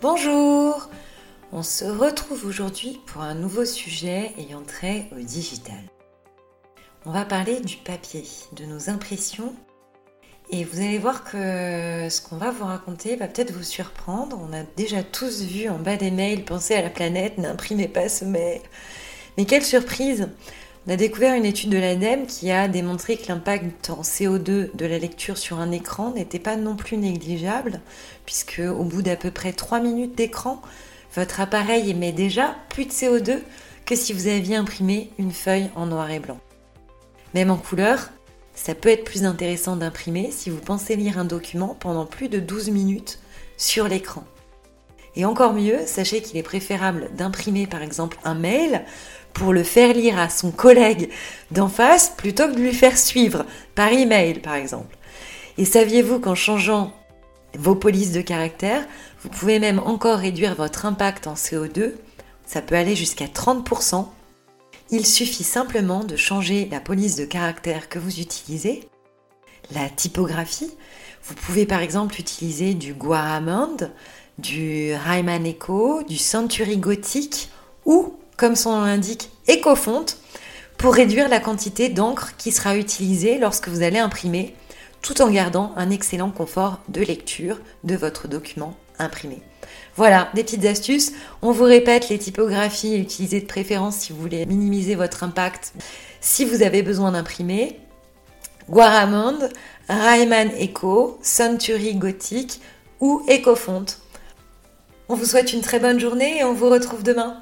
Bonjour On se retrouve aujourd'hui pour un nouveau sujet ayant trait au digital. On va parler du papier, de nos impressions. Et vous allez voir que ce qu'on va vous raconter va peut-être vous surprendre. On a déjà tous vu en bas des mails, pensez à la planète, n'imprimez pas ce mail. Mais quelle surprise On a découvert une étude de l'ADEME qui a démontré que l'impact en CO2 de la lecture sur un écran n'était pas non plus négligeable, puisque au bout d'à peu près 3 minutes d'écran, votre appareil émet déjà plus de CO2 que si vous aviez imprimé une feuille en noir et blanc. Même en couleur, ça peut être plus intéressant d'imprimer si vous pensez lire un document pendant plus de 12 minutes sur l'écran. Et encore mieux, sachez qu'il est préférable d'imprimer par exemple un mail pour le faire lire à son collègue d'en face plutôt que de lui faire suivre par email par exemple. Et saviez-vous qu'en changeant vos polices de caractère, vous pouvez même encore réduire votre impact en CO2 Ça peut aller jusqu'à 30%. Il suffit simplement de changer la police de caractère que vous utilisez, la typographie. Vous pouvez par exemple utiliser du Guaramond, du Ryman Echo, du Century Gothic ou comme son nom l'indique, écofonte, pour réduire la quantité d'encre qui sera utilisée lorsque vous allez imprimer, tout en gardant un excellent confort de lecture de votre document imprimé. Voilà, des petites astuces. On vous répète les typographies utilisées de préférence si vous voulez minimiser votre impact. Si vous avez besoin d'imprimer, Guaramond, Ryman Echo, Century Gothic ou Ecofonte. On vous souhaite une très bonne journée et on vous retrouve demain.